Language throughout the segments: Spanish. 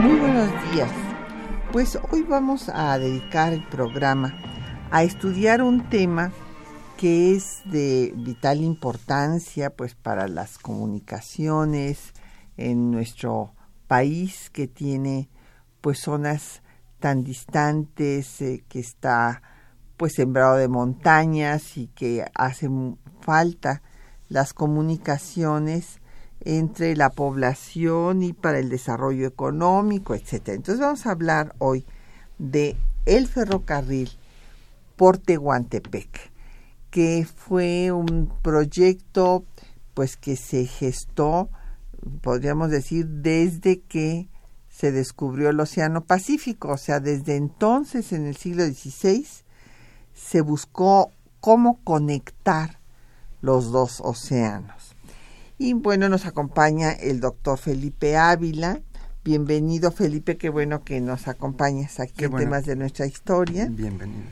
Muy buenos días. Pues hoy vamos a dedicar el programa a estudiar un tema que es de vital importancia pues para las comunicaciones en nuestro país que tiene pues zonas tan distantes eh, que está pues sembrado de montañas y que hace falta las comunicaciones entre la población y para el desarrollo económico, etcétera. Entonces vamos a hablar hoy de el ferrocarril por Tehuantepec, que fue un proyecto pues que se gestó, podríamos decir, desde que se descubrió el Océano Pacífico, o sea, desde entonces, en el siglo XVI, se buscó cómo conectar los dos océanos. Y bueno, nos acompaña el doctor Felipe Ávila. Bienvenido, Felipe, qué bueno que nos acompañes aquí en temas de nuestra historia. Bienvenido.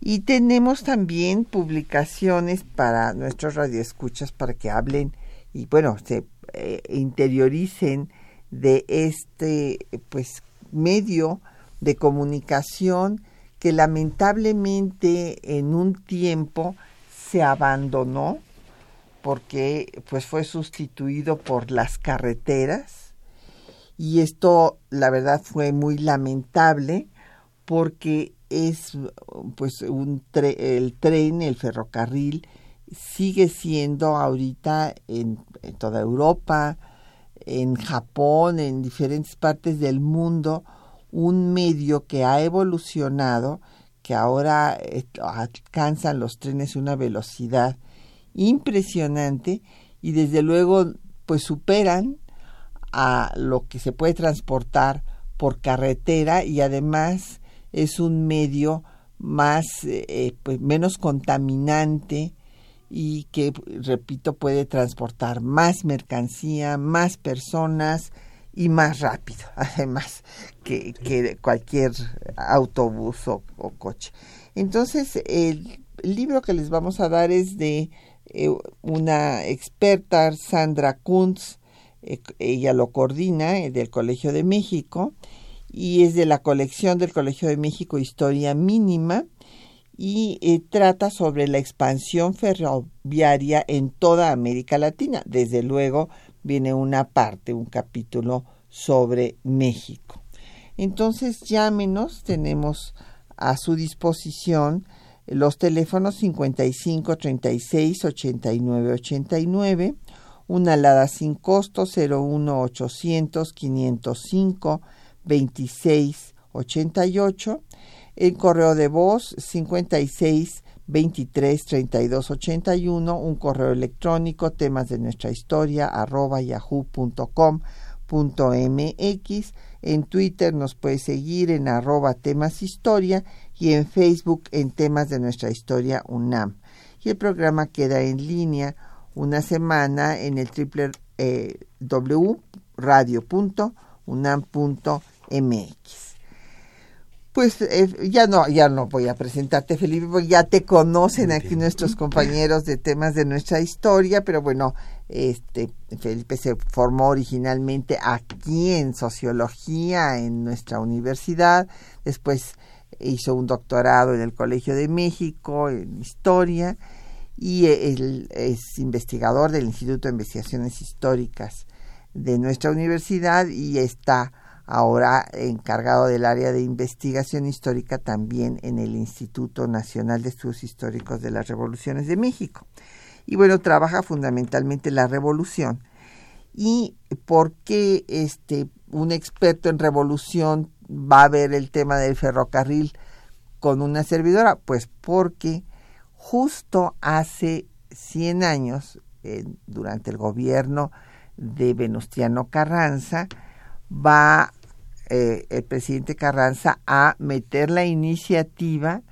Y tenemos también publicaciones para nuestros radioescuchas para que hablen y bueno, se eh, interioricen de este pues medio de comunicación que lamentablemente en un tiempo se abandonó porque pues fue sustituido por las carreteras. Y esto la verdad fue muy lamentable porque es pues un el tren, el ferrocarril sigue siendo ahorita en, en toda Europa, en Japón, en diferentes partes del mundo, un medio que ha evolucionado, que ahora eh, alcanzan los trenes una velocidad impresionante y desde luego pues superan a lo que se puede transportar por carretera y además es un medio más eh, pues menos contaminante y que repito puede transportar más mercancía, más personas y más rápido, además que, que cualquier autobús o, o, coche. Entonces, el libro que les vamos a dar es de eh, una experta, Sandra Kuntz, eh, ella lo coordina eh, del Colegio de México y es de la colección del Colegio de México Historia Mínima y trata sobre la expansión ferroviaria en toda América Latina. Desde luego viene una parte, un capítulo sobre México. Entonces llámenos, tenemos a su disposición los teléfonos 55 36 89 89, una alada sin costo 01 800 505 26 88, el correo de voz 56 23 32 81, un correo electrónico temas de nuestra historia arroba yahoo.com mx en Twitter nos puede seguir en arroba temas historia y en Facebook en temas de nuestra historia UNAM. Y el programa queda en línea una semana en el triple eh, www.radio.unam.mx. Pues eh, ya no, ya no voy a presentarte, Felipe, porque ya te conocen aquí nuestros compañeros de temas de nuestra historia, pero bueno, este Felipe se formó originalmente aquí en sociología en nuestra universidad, después hizo un doctorado en el Colegio de México en historia y él es investigador del Instituto de Investigaciones Históricas de nuestra universidad y está ahora encargado del área de investigación histórica también en el Instituto Nacional de Estudios Históricos de las Revoluciones de México. Y bueno, trabaja fundamentalmente la revolución. ¿Y por qué este, un experto en revolución va a ver el tema del ferrocarril con una servidora? Pues porque justo hace 100 años, durante el gobierno de Venustiano Carranza, va eh, el presidente Carranza a meter la iniciativa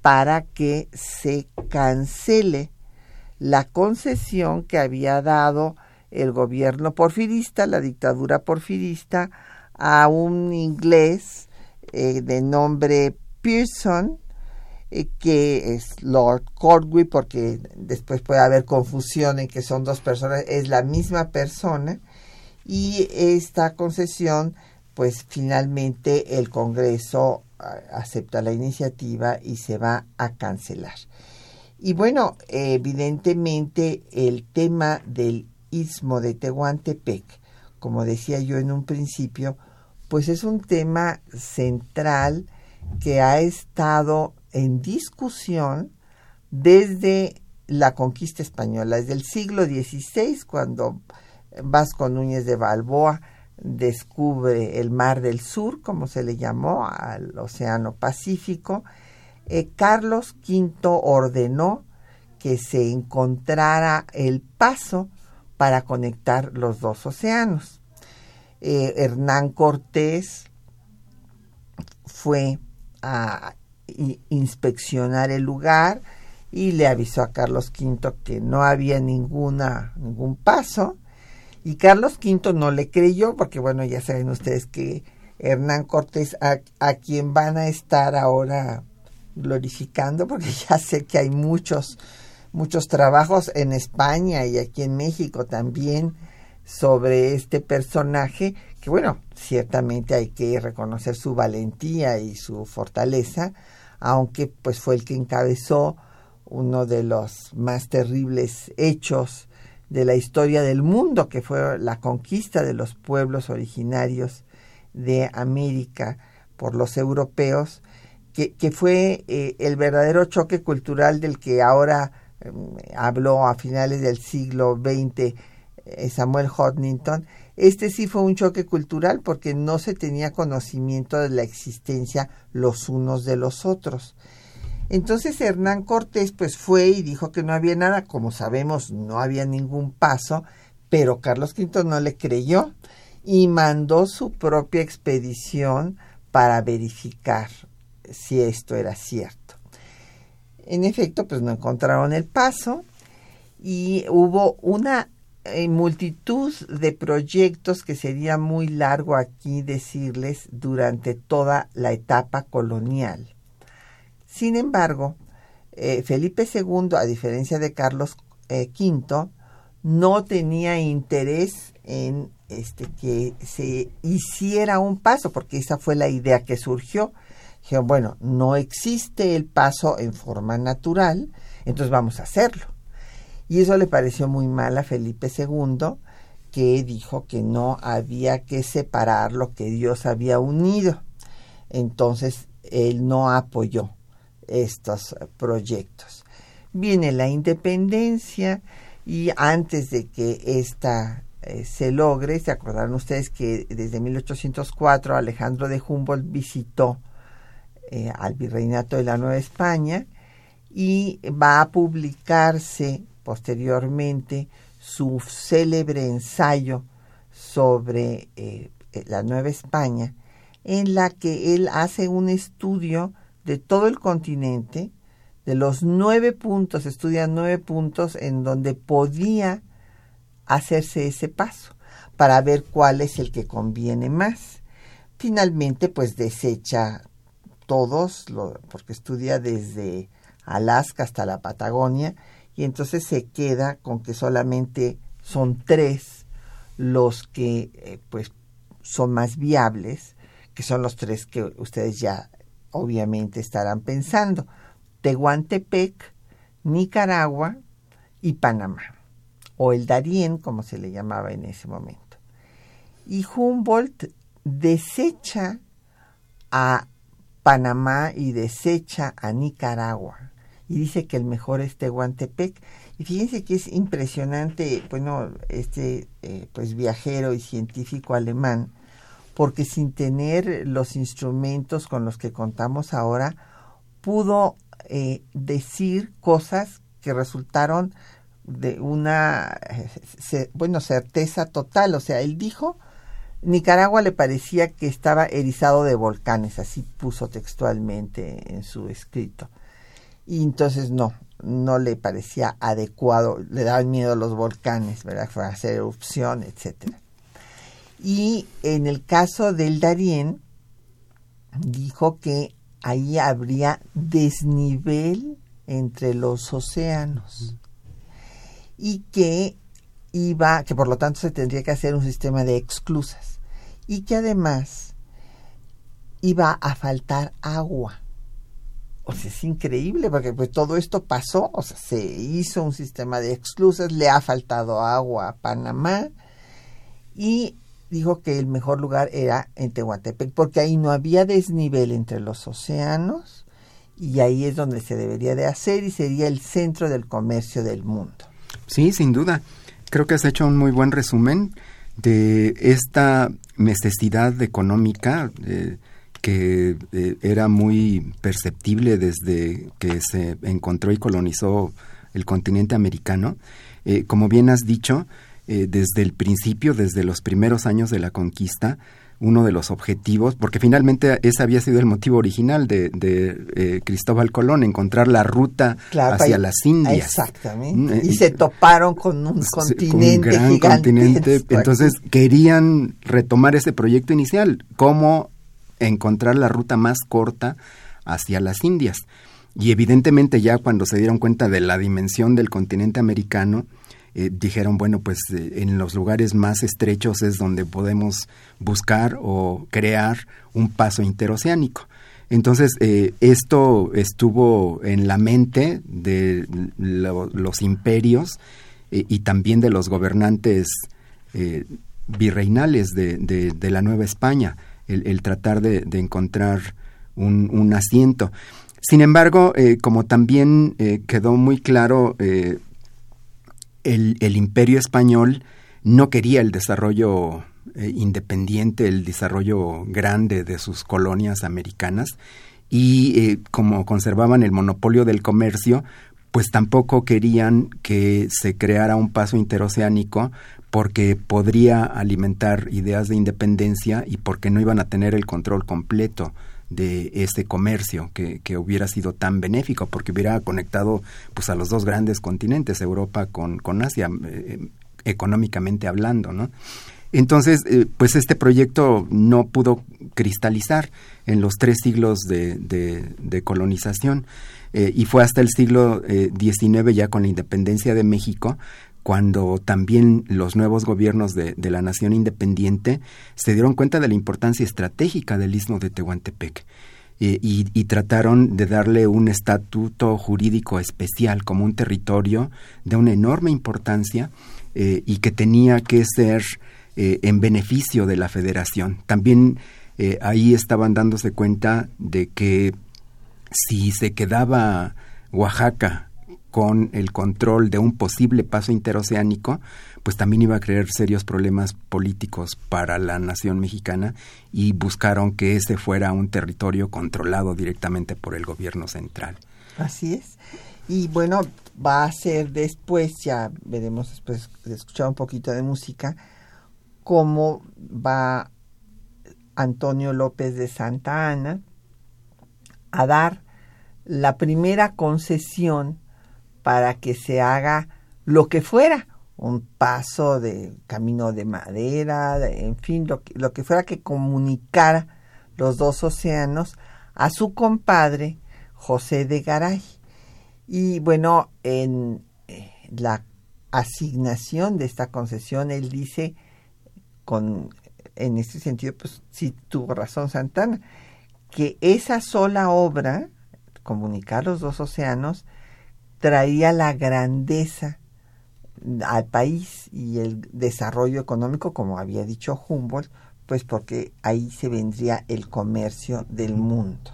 para que se cancele la concesión que había dado el gobierno porfirista, la dictadura porfirista, a un inglés eh, de nombre Pearson, eh, que es Lord Cordway, porque después puede haber confusión en que son dos personas, es la misma persona, y esta concesión, pues finalmente el Congreso acepta la iniciativa y se va a cancelar. Y bueno, evidentemente el tema del istmo de Tehuantepec, como decía yo en un principio, pues es un tema central que ha estado en discusión desde la conquista española, desde el siglo XVI, cuando Vasco Núñez de Balboa descubre el Mar del Sur, como se le llamó, al Océano Pacífico, eh, Carlos V ordenó que se encontrara el paso para conectar los dos océanos. Eh, Hernán Cortés fue a inspeccionar el lugar y le avisó a Carlos V que no había ninguna, ningún paso. Y Carlos V no le creyó, porque bueno, ya saben ustedes que Hernán Cortés, a, a quien van a estar ahora glorificando, porque ya sé que hay muchos muchos trabajos en España y aquí en México también sobre este personaje que bueno, ciertamente hay que reconocer su valentía y su fortaleza, aunque pues fue el que encabezó uno de los más terribles hechos de la historia del mundo, que fue la conquista de los pueblos originarios de América por los europeos, que, que fue eh, el verdadero choque cultural del que ahora Em, habló a finales del siglo XX eh, Samuel Hodgington, este sí fue un choque cultural porque no se tenía conocimiento de la existencia los unos de los otros. Entonces Hernán Cortés pues fue y dijo que no había nada, como sabemos no había ningún paso, pero Carlos V no le creyó y mandó su propia expedición para verificar si esto era cierto. En efecto, pues no encontraron el paso y hubo una eh, multitud de proyectos que sería muy largo aquí decirles durante toda la etapa colonial. Sin embargo, eh, Felipe II, a diferencia de Carlos V, eh, no tenía interés en este, que se hiciera un paso, porque esa fue la idea que surgió Dijeron, bueno, no existe el paso en forma natural, entonces vamos a hacerlo. Y eso le pareció muy mal a Felipe II, que dijo que no había que separar lo que Dios había unido. Entonces, él no apoyó estos proyectos. Viene la independencia y antes de que esta eh, se logre, se acordaron ustedes que desde 1804 Alejandro de Humboldt visitó eh, al Virreinato de la Nueva España y va a publicarse posteriormente su célebre ensayo sobre eh, la Nueva España, en la que él hace un estudio de todo el continente, de los nueve puntos, estudia nueve puntos en donde podía hacerse ese paso, para ver cuál es el que conviene más. Finalmente, pues desecha todos, porque estudia desde Alaska hasta la Patagonia, y entonces se queda con que solamente son tres los que eh, pues son más viables, que son los tres que ustedes ya obviamente estarán pensando, Tehuantepec, Nicaragua y Panamá, o el Darién, como se le llamaba en ese momento. Y Humboldt desecha a Panamá y desecha a Nicaragua. Y dice que el mejor es Tehuantepec. Y fíjense que es impresionante, bueno, este eh, pues viajero y científico alemán, porque sin tener los instrumentos con los que contamos ahora, pudo eh, decir cosas que resultaron de una, eh, bueno, certeza total. O sea, él dijo, Nicaragua le parecía que estaba erizado de volcanes, así puso textualmente en su escrito. Y entonces no, no le parecía adecuado, le daban miedo los volcanes, ¿verdad? Fue a hacer erupción, etcétera. Y en el caso del Darién, dijo que ahí habría desnivel entre los océanos y que iba, que por lo tanto se tendría que hacer un sistema de exclusas y que además iba a faltar agua. O sea, es increíble porque pues todo esto pasó, o sea, se hizo un sistema de exclusas, le ha faltado agua a Panamá y dijo que el mejor lugar era en Tehuantepec porque ahí no había desnivel entre los océanos y ahí es donde se debería de hacer y sería el centro del comercio del mundo. Sí, sin duda. Creo que has hecho un muy buen resumen de esta necesidad económica eh, que eh, era muy perceptible desde que se encontró y colonizó el continente americano. Eh, como bien has dicho, desde el principio, desde los primeros años de la conquista, uno de los objetivos, porque finalmente ese había sido el motivo original de, de Cristóbal Colón, encontrar la ruta hacia las Indias. Exactamente. Mm, y, se toparon con un continente. Un gran continente. Entonces querían retomar ese proyecto inicial, cómo encontrar la ruta más corta hacia las Indias. Y evidentemente ya cuando se dieron cuenta de la dimensión del continente americano, eh, dijeron, bueno, pues eh, en los lugares más estrechos es donde podemos buscar o crear un paso interoceánico. Entonces, eh, esto estuvo en la mente de los imperios y también de los gobernantes virreinales de, de, la Nueva España, el, tratar de, encontrar un, un, asiento. Sin embargo, como también quedó muy claro el, imperio español no quería el desarrollo eh, independiente, el desarrollo grande de sus colonias americanas y eh, como conservaban el monopolio del comercio, pues tampoco querían que se creara un paso interoceánico porque podría alimentar ideas de independencia y porque no iban a tener el control completo de ese comercio que, que, hubiera sido tan benéfico porque hubiera conectado pues a los dos grandes continentes Europa con, con Asia eh, económicamente hablando no entonces eh, pues este proyecto no pudo cristalizar en los tres siglos de, de, colonización eh, y fue hasta el siglo XIX ya con la independencia de México cuando también los nuevos gobiernos de, la nación independiente se dieron cuenta de la importancia estratégica del istmo de Tehuantepec. Eh, y, trataron de darle un estatuto jurídico especial como un territorio de una enorme importancia eh, y que tenía que ser eh, en beneficio de la federación. También ahí estaban dándose cuenta de que si se quedaba Oaxaca con el control de un posible paso interoceánico, pues también iba a crear serios problemas políticos para la nación mexicana y buscaron que ese fuera un territorio controlado directamente por el gobierno central. Así es. Y bueno, va a ser después, ya veremos después de escuchar un poquito de música, cómo va Antonio López de Santa Ana a dar la primera concesión para que se haga lo que fuera, un paso de camino de madera, en fin, lo que, fuera que comunicara los dos océanos a su compadre José de Garay. Y bueno, en eh, la asignación de esta concesión, él dice, con, en este sentido, pues sí tuvo razón Santana, que esa sola obra, comunicar los dos océanos, traía la grandeza al país y el desarrollo económico, como había dicho Humboldt, pues porque ahí se vendría el comercio del mundo.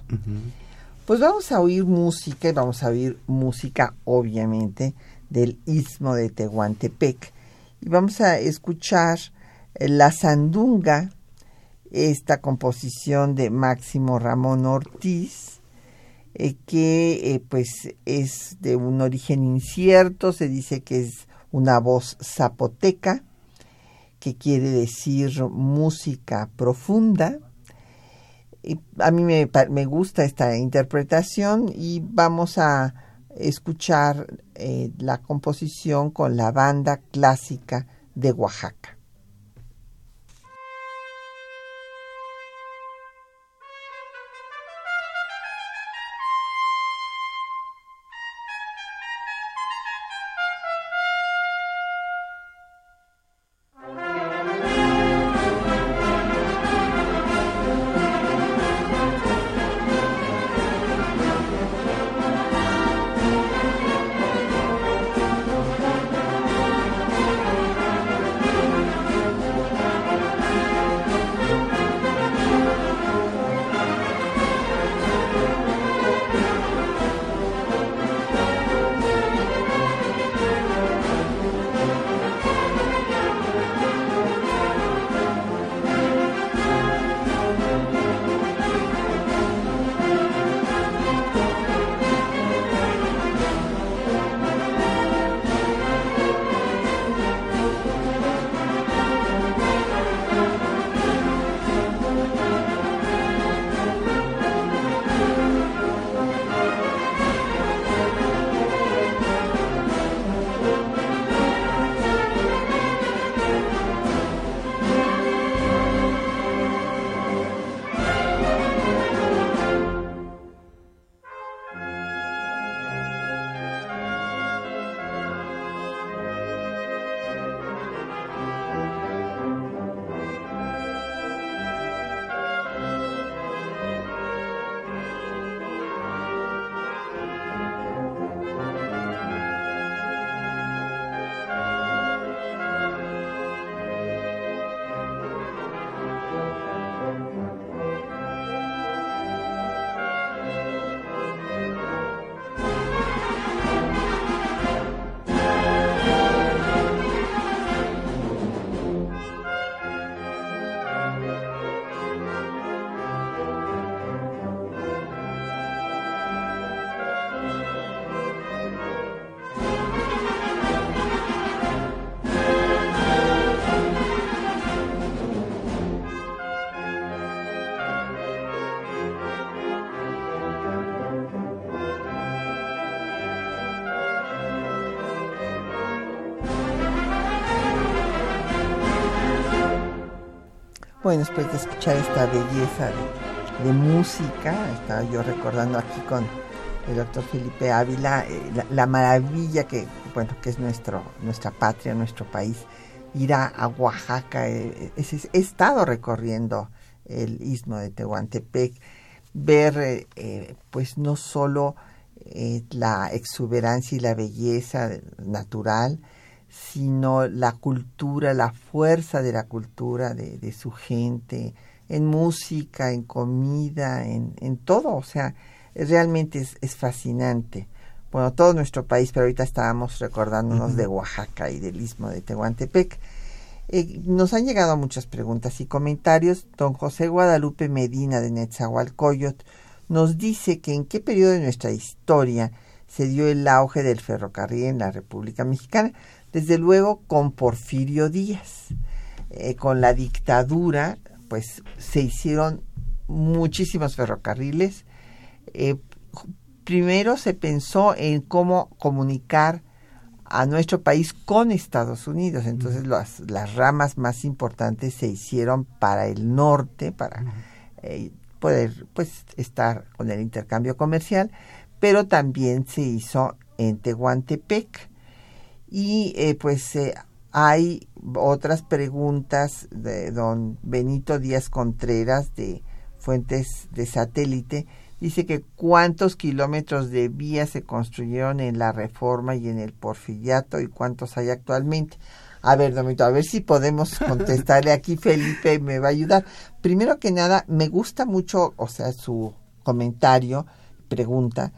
Pues vamos a oír música y vamos a oír música obviamente del istmo de Tehuantepec y vamos a escuchar la sandunga, esta composición de Máximo Ramón Ortiz, eh, que eh, pues es de un origen incierto, se dice que es una voz zapoteca, que quiere decir música profunda. Y a mí me, me, gusta esta interpretación y vamos a escuchar eh, la composición con la banda clásica de Oaxaca. Bueno, después de escuchar esta belleza de, música, estaba yo recordando aquí con el doctor Felipe Ávila eh, la, maravilla que, bueno, que es nuestro, nuestra patria, nuestro país. Ir a, Oaxaca, eh, he estado recorriendo el istmo de Tehuantepec, ver eh, pues no solo la exuberancia y la belleza natural, sino la cultura, la fuerza de la cultura de, su gente, en música, en comida, en, en todo, o sea, realmente es, es, fascinante. Bueno, todo nuestro país, pero ahorita estábamos recordándonos de Oaxaca y del istmo de Tehuantepec. Eh, nos han llegado muchas preguntas y comentarios. Don José Guadalupe Medina de Netzahualcoyot nos dice que en qué periodo de nuestra historia se dio el auge del ferrocarril en la República Mexicana desde luego con Porfirio Díaz. Eh, con la dictadura, pues se hicieron muchísimos ferrocarriles. Eh, primero se pensó en cómo comunicar a nuestro país con Estados Unidos. Entonces las, las ramas más importantes se hicieron para el norte, para eh, poder pues estar con el intercambio comercial, pero también se hizo en Tehuantepec y eh, pues eh, hay otras preguntas de don Benito Díaz Contreras de Fuentes de Satélite. Dice que cuántos kilómetros de vías se construyeron en la Reforma y en el Porfiriato y cuántos hay actualmente. A ver, Domito, a ver si podemos contestarle aquí. Felipe me va a ayudar. Primero que nada, me gusta mucho, o sea, su comentario, pregunta,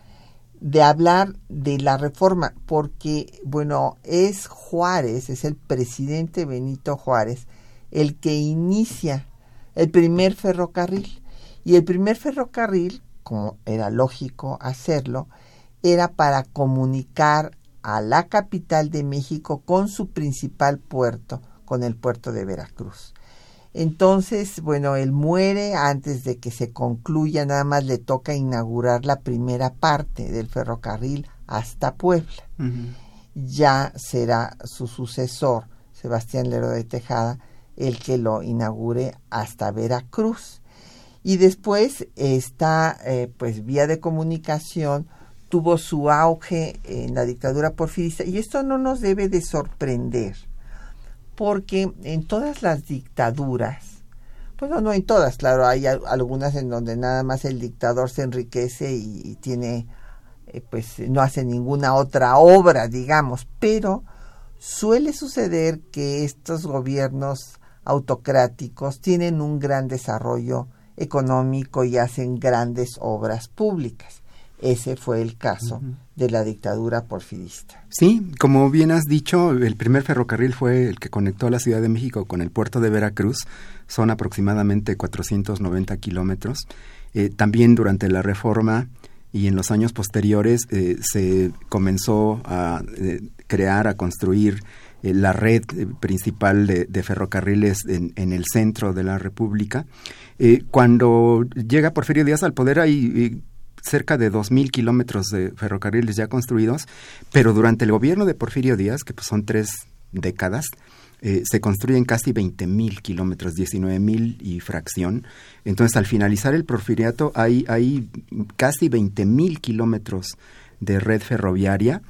de hablar de la reforma, porque, bueno, es Juárez, es el presidente Benito Juárez, el que inicia el primer ferrocarril. Y el primer ferrocarril como era lógico hacerlo, era para comunicar a la capital de México con su principal puerto, con el puerto de Veracruz. Entonces, bueno, él muere antes de que se concluya, nada más le toca inaugurar la primera parte del ferrocarril hasta Puebla. Ya será su sucesor, Sebastián Lero de Tejada, el que lo inaugure hasta Veracruz. Y después esta eh, pues vía de comunicación tuvo su auge en la dictadura porfirista y esto no nos debe de sorprender porque en todas las dictaduras, bueno, no en todas, claro, hay algunas en donde nada más el dictador se enriquece y, tiene, eh, pues no hace ninguna otra obra, digamos, pero suele suceder que estos gobiernos autocráticos tienen un gran desarrollo económico y hacen grandes obras públicas. Ese fue el caso de la dictadura porfirista. Sí, como bien has dicho, el primer ferrocarril fue el que conectó a la Ciudad de México con el puerto de Veracruz. Son aproximadamente 490 kilómetros. Eh, también durante la reforma y en los años posteriores eh, se comenzó a eh, crear, a construir la red principal de, ferrocarriles en, en, el centro de la República. cuando llega Porfirio Díaz al poder hay cerca de 2.000 kilómetros de ferrocarriles ya construidos, pero durante el gobierno de Porfirio Díaz, que pues son tres décadas, eh, se construyen casi 20.000 kilómetros, 19.000 y fracción. Entonces, al finalizar el porfiriato, hay, hay casi 20.000 kilómetros de red ferroviaria.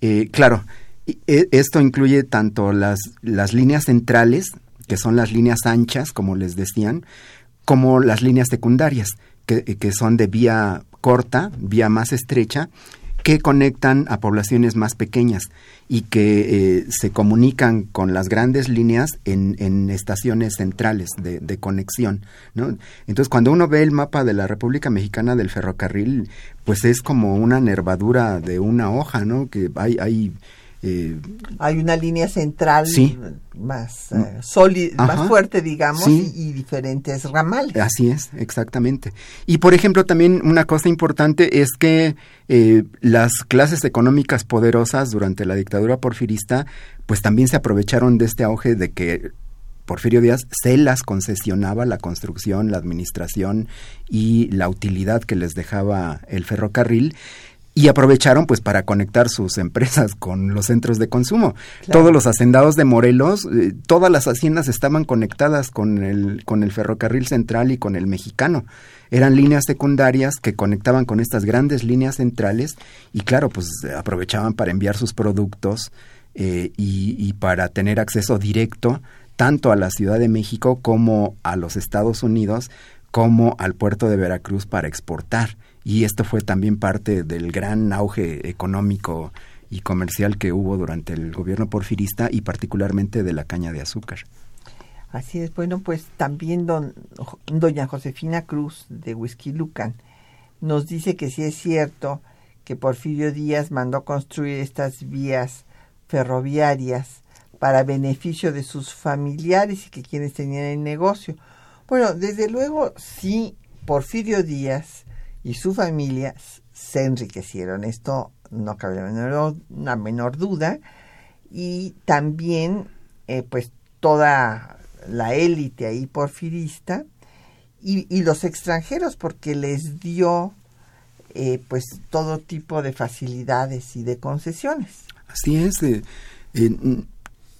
Eh, claro, e, esto incluye tanto las, las líneas centrales, que son las líneas anchas, como les decían, como las líneas secundarias, que, que son de vía corta, vía más estrecha, que conectan a poblaciones más pequeñas y que eh, se comunican con las grandes líneas en, estaciones centrales de, conexión. ¿no? Entonces, cuando uno ve el mapa de la República Mexicana del ferrocarril, pues es como una nervadura de una hoja, ¿no? Que hay, hay eh, Hay una línea central más eh, sólida, más fuerte, digamos, y, diferentes ramales. Así es, exactamente. Y por ejemplo, también una cosa importante es que eh, las clases económicas poderosas durante la dictadura porfirista, pues también se aprovecharon de este auge de que Porfirio Díaz se las concesionaba la construcción, la administración y la utilidad que les dejaba el ferrocarril y aprovecharon pues para conectar sus empresas con los centros de consumo. Todos los hacendados de Morelos, eh, todas las haciendas estaban conectadas con el, con el ferrocarril central y con el mexicano. Eran líneas secundarias que conectaban con estas grandes líneas centrales y claro, pues aprovechaban para enviar sus productos eh, y, y para tener acceso directo tanto a la Ciudad de México como a los Estados Unidos como al puerto de Veracruz para exportar y esto fue también parte del gran auge económico y comercial que hubo durante el gobierno porfirista y particularmente de la caña de azúcar. Así es, bueno, pues también don, doña Josefina Cruz de Whisky Lucan nos dice que sí es cierto que Porfirio Díaz mandó construir estas vías ferroviarias para beneficio de sus familiares y que quienes tenían el negocio. Bueno, desde luego sí, Porfirio Díaz y su familia se enriquecieron. Esto no cabe una menor duda. Y también, eh, pues, toda la élite ahí porfirista y, y, los extranjeros, porque les dio, eh, pues, todo tipo de facilidades y de concesiones. Así es. Eh,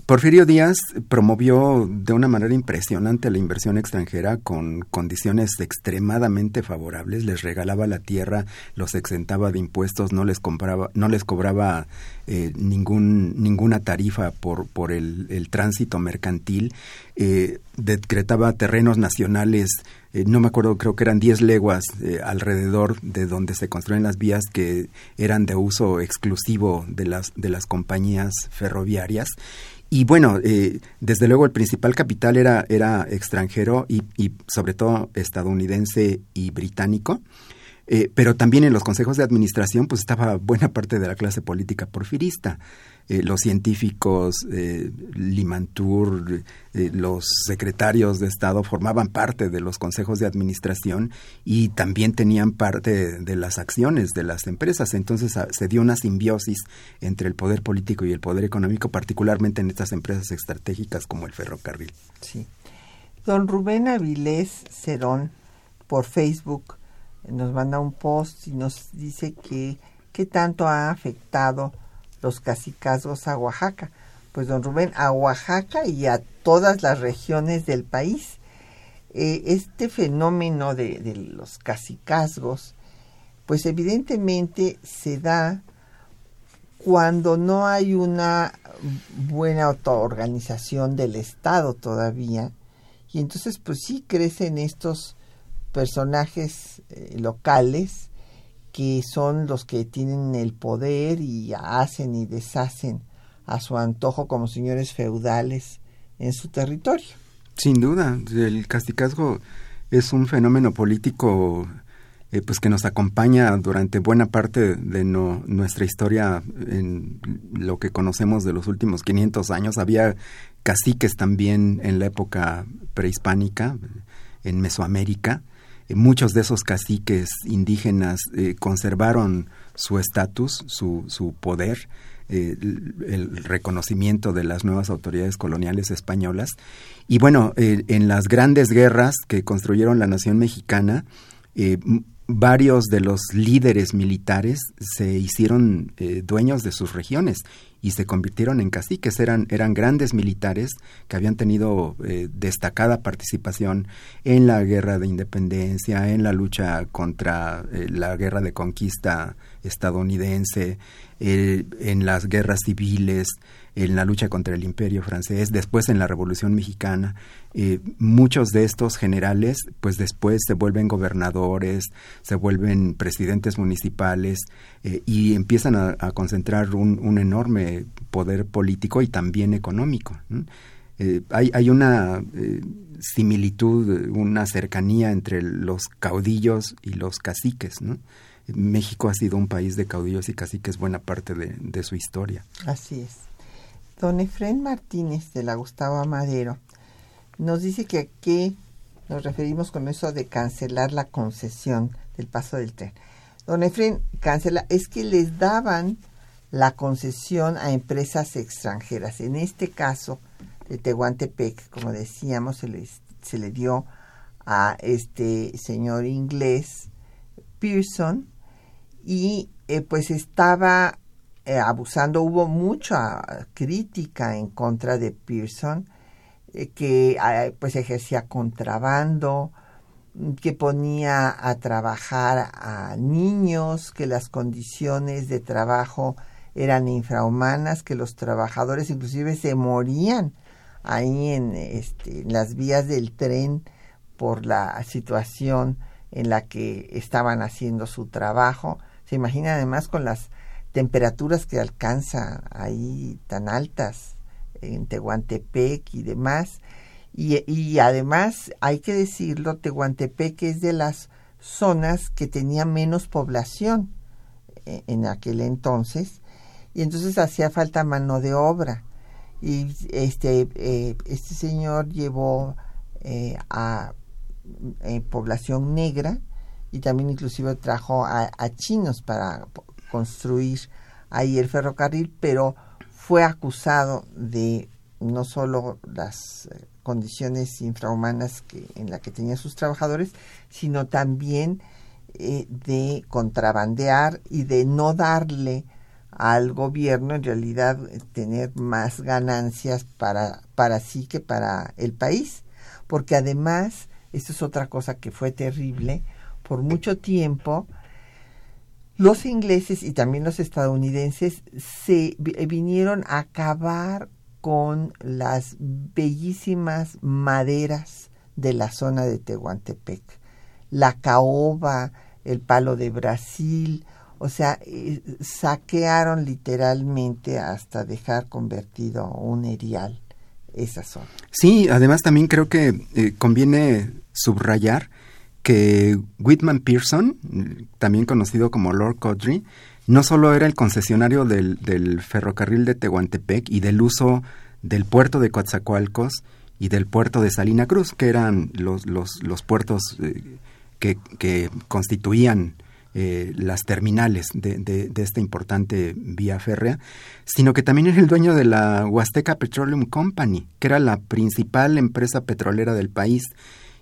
Porfirio Díaz promovió de una manera impresionante la inversión extranjera con condiciones extremadamente favorables, les regalaba la tierra, los exentaba de impuestos, no les compraba, no les cobraba eh, ningún, ninguna tarifa por, el, tránsito mercantil, eh, decretaba terrenos nacionales, eh, no me acuerdo, creo que eran 10 leguas alrededor de donde se construyen las vías que eran de uso exclusivo de las, de las compañías ferroviarias y bueno, eh, desde luego el principal capital era, era extranjero y, sobre todo estadounidense y británico. Eh, pero también en los consejos de administración pues estaba buena parte de la clase política porfirista. Eh, los científicos, eh, Limantur, eh, los secretarios de Estado formaban parte de los consejos de administración y también tenían parte de las acciones de las empresas. Entonces ah, se dio una simbiosis entre el poder político y el poder económico, particularmente en estas empresas estratégicas como el ferrocarril. Sí. Don Rubén Avilés Cerón, por Facebook, nos manda un post y nos dice que qué tanto ha afectado los cacicazgos a Oaxaca. Pues don Rubén, a Oaxaca y a todas las regiones del país. Eh, este fenómeno de, los cacicazgos, pues evidentemente se da cuando no hay una buena autoorganización del Estado todavía, y entonces pues sí crecen estos personajes eh, locales que son los que tienen el poder y hacen y deshacen a su antojo como señores feudales en su territorio. Sin duda, el casticazgo es un fenómeno político eh, pues que nos acompaña durante buena parte de nuestra historia en lo que conocemos de los últimos 500 años. Había caciques también en la época prehispánica, en Mesoamérica, muchos de esos caciques indígenas eh, conservaron su estatus, su, su poder, eh, el, reconocimiento de las nuevas autoridades coloniales españolas. Y bueno, en las grandes guerras que construyeron la nación mexicana, varios de los líderes militares se hicieron dueños de sus regiones y se convirtieron en caciques. Eran, eran grandes militares que habían tenido eh, destacada participación en la guerra de independencia, en la lucha contra eh, la guerra de conquista estadounidense, eh, en las guerras civiles, en la lucha contra el imperio francés, después en la Revolución Mexicana. Eh, muchos de estos generales, pues después se vuelven gobernadores, se vuelven presidentes municipales eh, y empiezan a, concentrar un, enorme poder político y también económico. Eh, hay, hay, una similitud, una cercanía entre los caudillos y los caciques, México ha sido un país de caudillos y caciques buena parte de, de su historia. Así es. Don Efren Martínez de la Gustavo Madero nos dice que aquí nos referimos con eso de cancelar la concesión del paso del tren. Don Efren, cancela, es que les daban la concesión a empresas extranjeras. En este caso de Tehuantepec, como decíamos, se, se le dio a este señor inglés Pearson y eh, pues estaba eh, abusando. Hubo mucha crítica en contra de Pearson, eh, que ah, pues ejercía contrabando, que ponía a trabajar a niños, que las condiciones de trabajo eran infrahumanas, que los trabajadores inclusive se morían ahí en, este, en las vías del tren por la situación en la que estaban haciendo su trabajo. Se imagina además con las temperaturas que alcanza ahí tan altas en Tehuantepec y demás. Y, y además, hay que decirlo, Tehuantepec es de las zonas que tenía menos población eh, en aquel entonces y entonces hacía falta mano de obra y este eh, este señor llevó eh, a población negra y también inclusive trajo a, a chinos para construir ahí el ferrocarril, pero fue acusado de no solo las eh, condiciones infrahumanas que, en las que tenían sus trabajadores, sino también eh, de contrabandear y de no darle al gobierno en realidad eh, tener más ganancias para, para sí que para el país. Porque además, esto es otra cosa que fue terrible, por mucho tiempo los ingleses y también los estadounidenses se vinieron a acabar con las bellísimas maderas de la zona de Tehuantepec, la caoba, el palo de Brasil, o sea, eh, saquearon literalmente hasta dejar convertido un erial esa zona. Sí, además también creo que eh, conviene subrayar que Whitman Pearson, también conocido como Lord Codry, no solo era el concesionario del, ferrocarril de Tehuantepec y del uso del puerto de Coatzacoalcos y del puerto de Salina Cruz, que eran los, los, los puertos eh, que, constituían eh, las terminales de, de, esta importante vía férrea, sino que también era el dueño de la Huasteca Petroleum Company, que era la principal empresa petrolera del país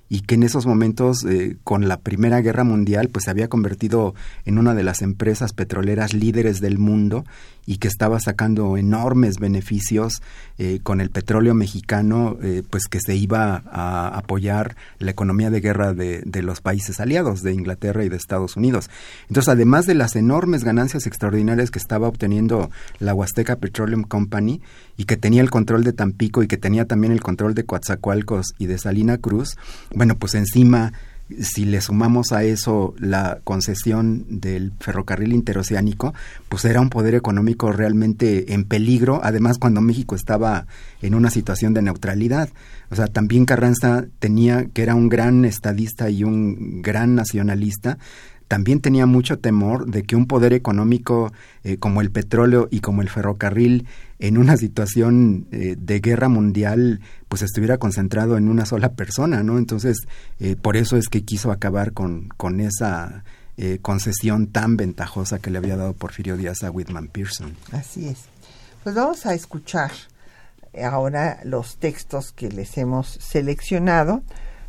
y que en esos momentos, eh, con la Primera Guerra Mundial, pues se había convertido en una de las empresas petroleras líderes del mundo y que estaba sacando enormes beneficios eh, con el petróleo mexicano, eh, pues que se iba a apoyar la economía de guerra de, de, los países aliados, de Inglaterra y de Estados Unidos. Entonces, además de las enormes ganancias extraordinarias que estaba obteniendo la Huasteca Petroleum Company y que tenía el control de Tampico y que tenía también el control de Coatzacoalcos y de Salina Cruz, bueno, pues encima si le sumamos a eso la concesión del ferrocarril interoceánico, pues era un poder económico realmente en peligro, además cuando México estaba en una situación de neutralidad. O sea, también Carranza tenía, que era un gran estadista y un gran nacionalista, también tenía mucho temor de que un poder económico eh, como el petróleo y como el ferrocarril en una situación eh, de guerra mundial pues estuviera concentrado en una sola persona, ¿no? Entonces, eh, por eso es que quiso acabar con, con esa concesión tan ventajosa que le había dado Porfirio Díaz a Whitman Pearson. Así es. Pues vamos a escuchar ahora los textos que les hemos seleccionado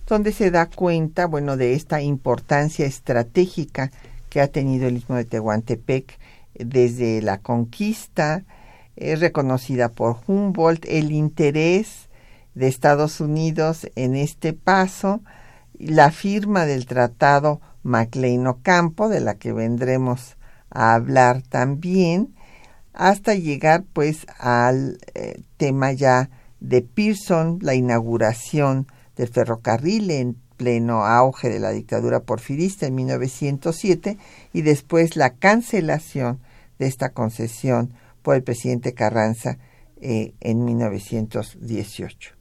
donde se da cuenta, bueno, de esta importancia estratégica que ha tenido el istmo de Tehuantepec desde la conquista, es reconocida por Humboldt, el interés de Estados Unidos en este paso, la firma del tratado MacLean Ocampo, de la que vendremos a hablar también, hasta llegar pues al eh, tema ya de Pearson, la inauguración del ferrocarril en pleno auge de la dictadura porfirista en 1907 y después la cancelación de esta concesión por el presidente Carranza eh, en 1918.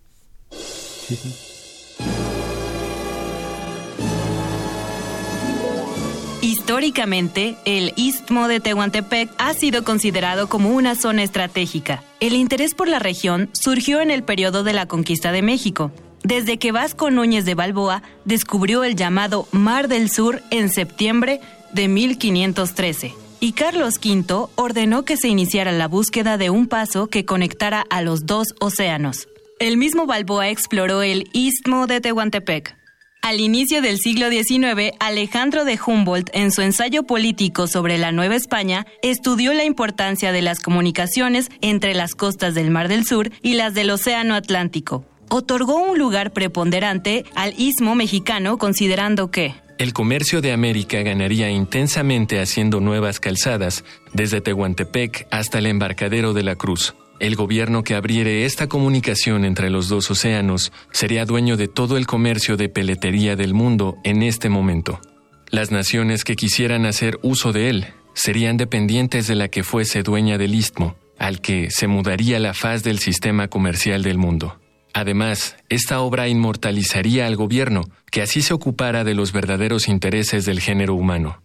Históricamente, el Istmo de Tehuantepec ha sido considerado como una zona estratégica. El interés por la región surgió en el periodo de la conquista de México, desde que Vasco Núñez de Balboa descubrió el llamado Mar del Sur en septiembre de 1513. Y Carlos V ordenó que se iniciara la búsqueda de un paso que conectara a los dos océanos. El mismo Balboa exploró el istmo de Tehuantepec. Al inicio del siglo XIX, Alejandro de Humboldt, en su ensayo político sobre la Nueva España, estudió la importancia de las comunicaciones entre las costas del Mar del Sur y las del Océano Atlántico, otorgó un lugar preponderante al istmo mexicano considerando que el comercio de América ganaría intensamente haciendo nuevas calzadas desde Tehuantepec hasta el embarcadero de la Cruz. El gobierno que abriere esta comunicación entre los dos océanos sería dueño de todo el comercio de peletería del mundo en este momento. Las naciones que quisieran hacer uso de él serían dependientes de la que fuese dueña del istmo, al que se mudaría la faz del sistema comercial del mundo. Además, esta obra inmortalizaría al gobierno, que así se ocupara de los verdaderos intereses del género humano.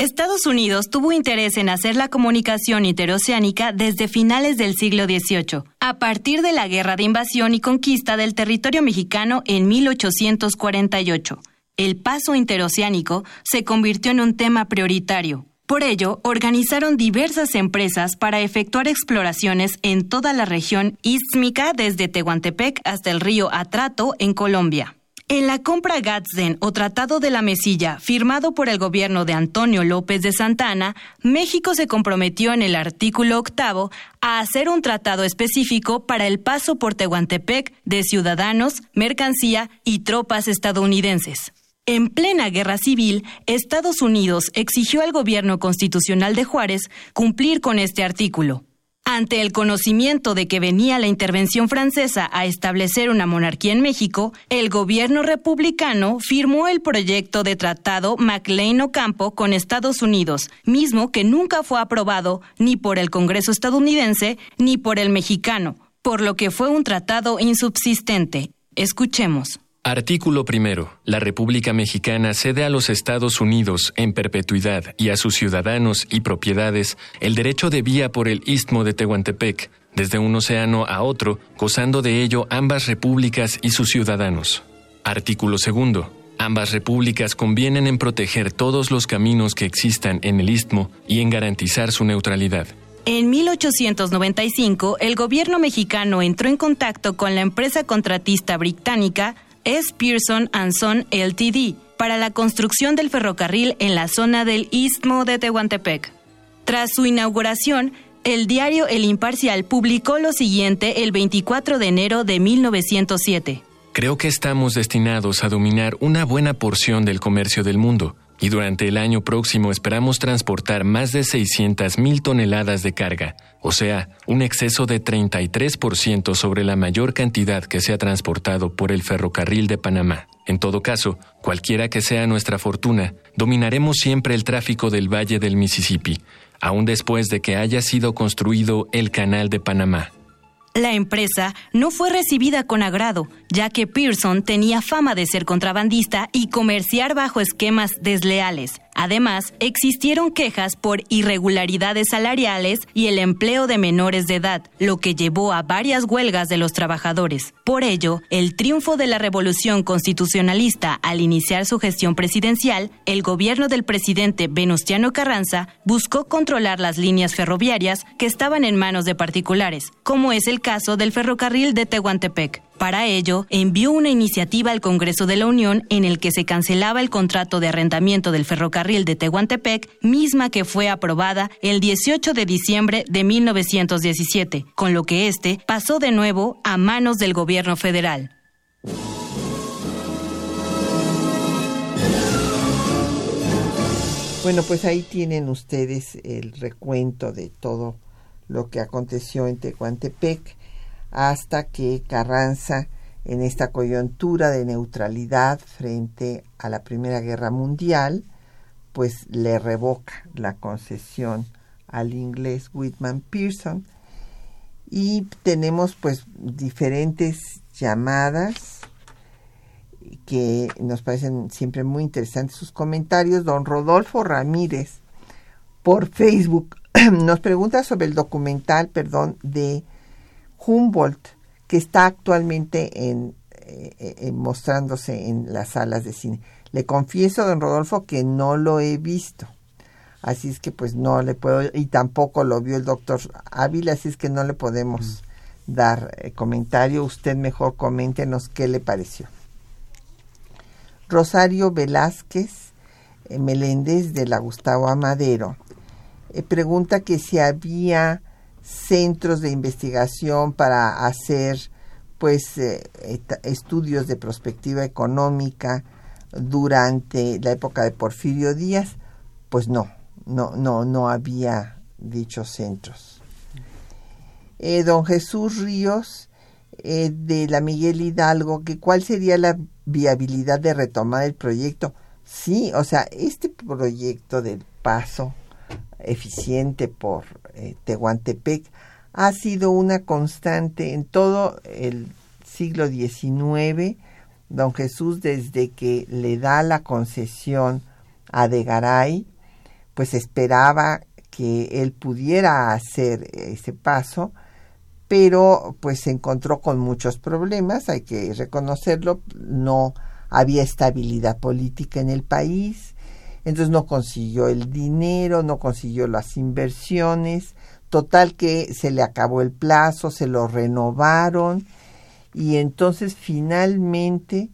Estados Unidos tuvo interés en hacer la comunicación interoceánica desde finales del siglo XVIII, a partir de la Guerra de Invasión y Conquista del territorio mexicano en 1848. El paso interoceánico se convirtió en un tema prioritario, por ello, organizaron diversas empresas para efectuar exploraciones en toda la región istmica desde Tehuantepec hasta el río Atrato en Colombia. En la compra Gadsden o Tratado de la Mesilla, firmado por el gobierno de Antonio López de Santana, México se comprometió en el artículo octavo a hacer un tratado específico para el paso por Tehuantepec de ciudadanos, mercancía y tropas estadounidenses. En plena guerra civil, Estados Unidos exigió al gobierno constitucional de Juárez cumplir con este artículo. Ante el conocimiento de que venía la intervención francesa a establecer una monarquía en México, el gobierno republicano firmó el proyecto de tratado MacLean Ocampo con Estados Unidos, mismo que nunca fue aprobado ni por el Congreso estadounidense ni por el mexicano, por lo que fue un tratado insubsistente. Escuchemos. Artículo primero. La República Mexicana cede a los Estados Unidos, en perpetuidad, y a sus ciudadanos y propiedades, el derecho de vía por el istmo de Tehuantepec, desde un océano a otro, gozando de ello ambas repúblicas y sus ciudadanos. Artículo segundo. Ambas repúblicas convienen en proteger todos los caminos que existan en el istmo y en garantizar su neutralidad. En 1895, el gobierno mexicano entró en contacto con la empresa contratista británica S. Pearson Son Ltd. para la construcción del ferrocarril en la zona del Istmo de Tehuantepec. Tras su inauguración, el diario El Imparcial publicó lo siguiente el 24 de enero de 1907. Creo que estamos destinados a dominar una buena porción del comercio del mundo y durante el año próximo esperamos transportar más de 600 mil toneladas de carga, o sea, un exceso de 33% sobre la mayor cantidad que se ha transportado por el ferrocarril de Panamá. En todo caso, cualquiera que sea nuestra fortuna, dominaremos siempre el tráfico del Valle del Mississippi, aún después de que haya sido construido el Canal de Panamá. La empresa no fue recibida con agrado, ya que Pearson tenía fama de ser contrabandista y comerciar bajo esquemas desleales. Además, existieron quejas por irregularidades salariales y el empleo de menores de edad, lo que llevó a varias huelgas de los trabajadores. Por ello, el triunfo de la revolución constitucionalista al iniciar su gestión presidencial, el gobierno del presidente Venustiano Carranza buscó controlar las líneas ferroviarias que estaban en manos de particulares, como es el caso del ferrocarril de Tehuantepec. Para ello, envió una iniciativa al Congreso de la Unión en el que se cancelaba el contrato de arrendamiento del ferrocarril de Tehuantepec, misma que fue aprobada el 18 de diciembre de 1917, con lo que este pasó de nuevo a manos del gobierno federal. Bueno, pues ahí tienen ustedes el recuento de todo lo que aconteció en Tehuantepec hasta que Carranza, en esta coyuntura de neutralidad frente a la Primera Guerra Mundial, pues le revoca la concesión al inglés Whitman Pearson y tenemos pues diferentes llamadas que nos parecen siempre muy interesantes sus comentarios. Don Rodolfo Ramírez por Facebook nos pregunta sobre el documental, perdón, de Humboldt, que está actualmente en, eh, eh, mostrándose en las salas de cine. Le confieso, don Rodolfo, que no lo he visto. Así es que pues no le puedo, y tampoco lo vio el doctor Ávila, así es que no le podemos mm. dar eh, comentario. Usted mejor coméntenos qué le pareció. Rosario Velázquez Meléndez de la Gustavo Amadero pregunta que si había centros de investigación para hacer pues eh, estudios de perspectiva económica durante la época de Porfirio Díaz, pues no, no, no, no había dichos centros. Eh, don Jesús Ríos eh, de la Miguel Hidalgo, que cuál sería la viabilidad de retomar el proyecto. Sí, o sea, este proyecto del paso eficiente por eh, Tehuantepec ha sido una constante en todo el siglo XIX. Don Jesús, desde que le da la concesión a De Garay, pues esperaba que él pudiera hacer ese paso, pero pues se encontró con muchos problemas, hay que reconocerlo, no había estabilidad política en el país, entonces no consiguió el dinero, no consiguió las inversiones, total que se le acabó el plazo, se lo renovaron. Y entonces finalmente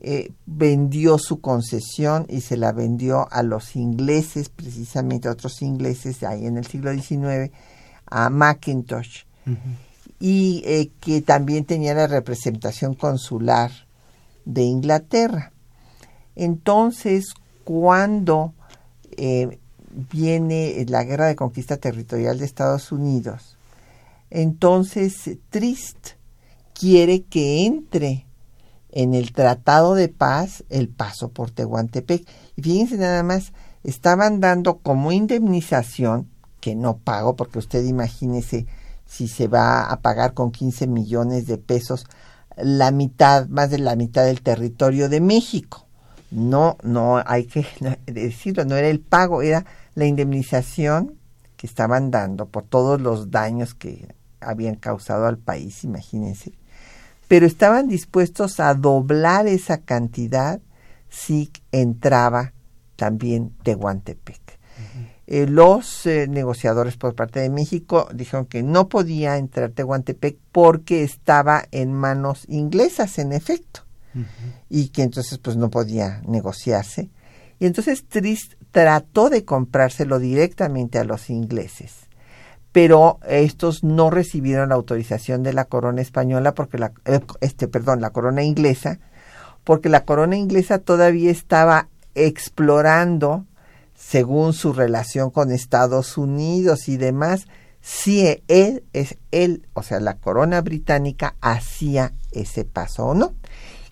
eh, vendió su concesión y se la vendió a los ingleses, precisamente a otros ingleses ahí en el siglo XIX, a Macintosh, y eh, que también tenía la representación consular de Inglaterra. Entonces, cuando eh, viene la guerra de conquista territorial de Estados Unidos, entonces Trist quiere que entre en el Tratado de Paz el paso por Tehuantepec. Y fíjense nada más, estaban dando como indemnización, que no pago, porque usted imagínese si se va a pagar con 15 millones de pesos la mitad, más de la mitad del territorio de México. No, no hay que decirlo, no era el pago, era la indemnización que estaban dando por todos los daños que habían causado al país, imagínense. Pero estaban dispuestos a doblar esa cantidad si entraba también Tehuantepec. Eh, los eh, negociadores por parte de México dijeron que no podía entrar Tehuantepec porque estaba en manos inglesas, en efecto, y que entonces pues no podía negociarse. Y entonces Trist trató de comprárselo directamente a los ingleses, pero estos no recibieron la autorización de la corona española porque la, eh, este, perdón, la corona inglesa, porque la corona inglesa todavía estaba explorando según su relación con Estados Unidos y demás, si él, es él, o sea, la corona británica hacía ese paso o no.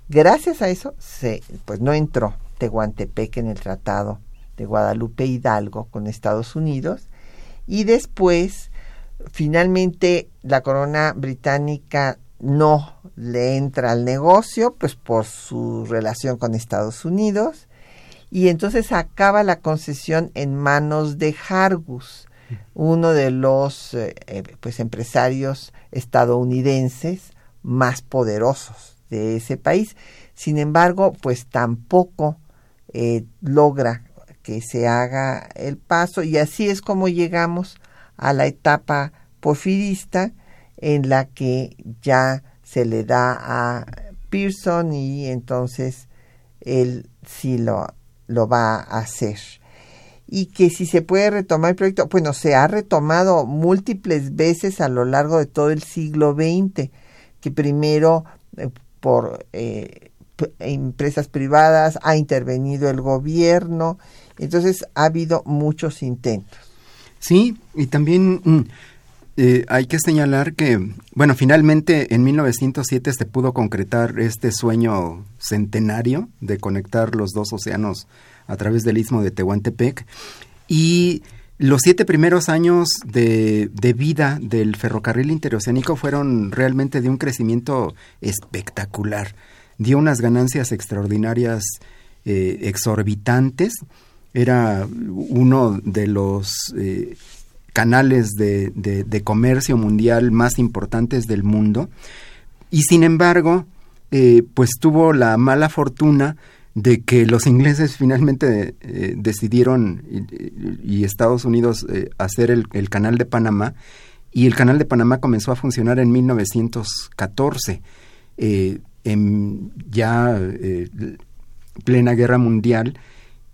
Gracias a eso, se, pues no entró Tehuantepec en el tratado de Guadalupe Hidalgo con Estados Unidos y después, finalmente, la corona británica no le entra al negocio, pues por su relación con Estados Unidos. Y entonces acaba la concesión en manos de Hargus, uno de los eh, eh, pues empresarios estadounidenses más poderosos de ese país. Sin embargo, pues tampoco eh, logra que se haga el paso y así es como llegamos a la etapa porfirista en la que ya se le da a Pearson y entonces él sí lo lo va a hacer. Y que si se puede retomar el proyecto, bueno, se ha retomado múltiples veces a lo largo de todo el siglo XX, que primero eh, por eh, empresas privadas ha intervenido el gobierno, entonces ha habido muchos intentos. Sí, y también mm, eh, hay que señalar que, bueno, finalmente en 1907 se pudo concretar este sueño centenario de conectar los dos océanos a través del istmo de Tehuantepec. Y los siete primeros años de, vida del ferrocarril interoceánico fueron realmente de un crecimiento espectacular. Dio unas ganancias extraordinarias, eh, exorbitantes. Era uno de los eh, canales de, de, comercio mundial más importantes del mundo. Y sin embargo, eh, pues tuvo la mala fortuna de que los ingleses finalmente eh, decidieron y, Estados Unidos eh, hacer el, canal de Panamá y el canal de Panamá comenzó a funcionar en 1914 eh, en ya plena guerra mundial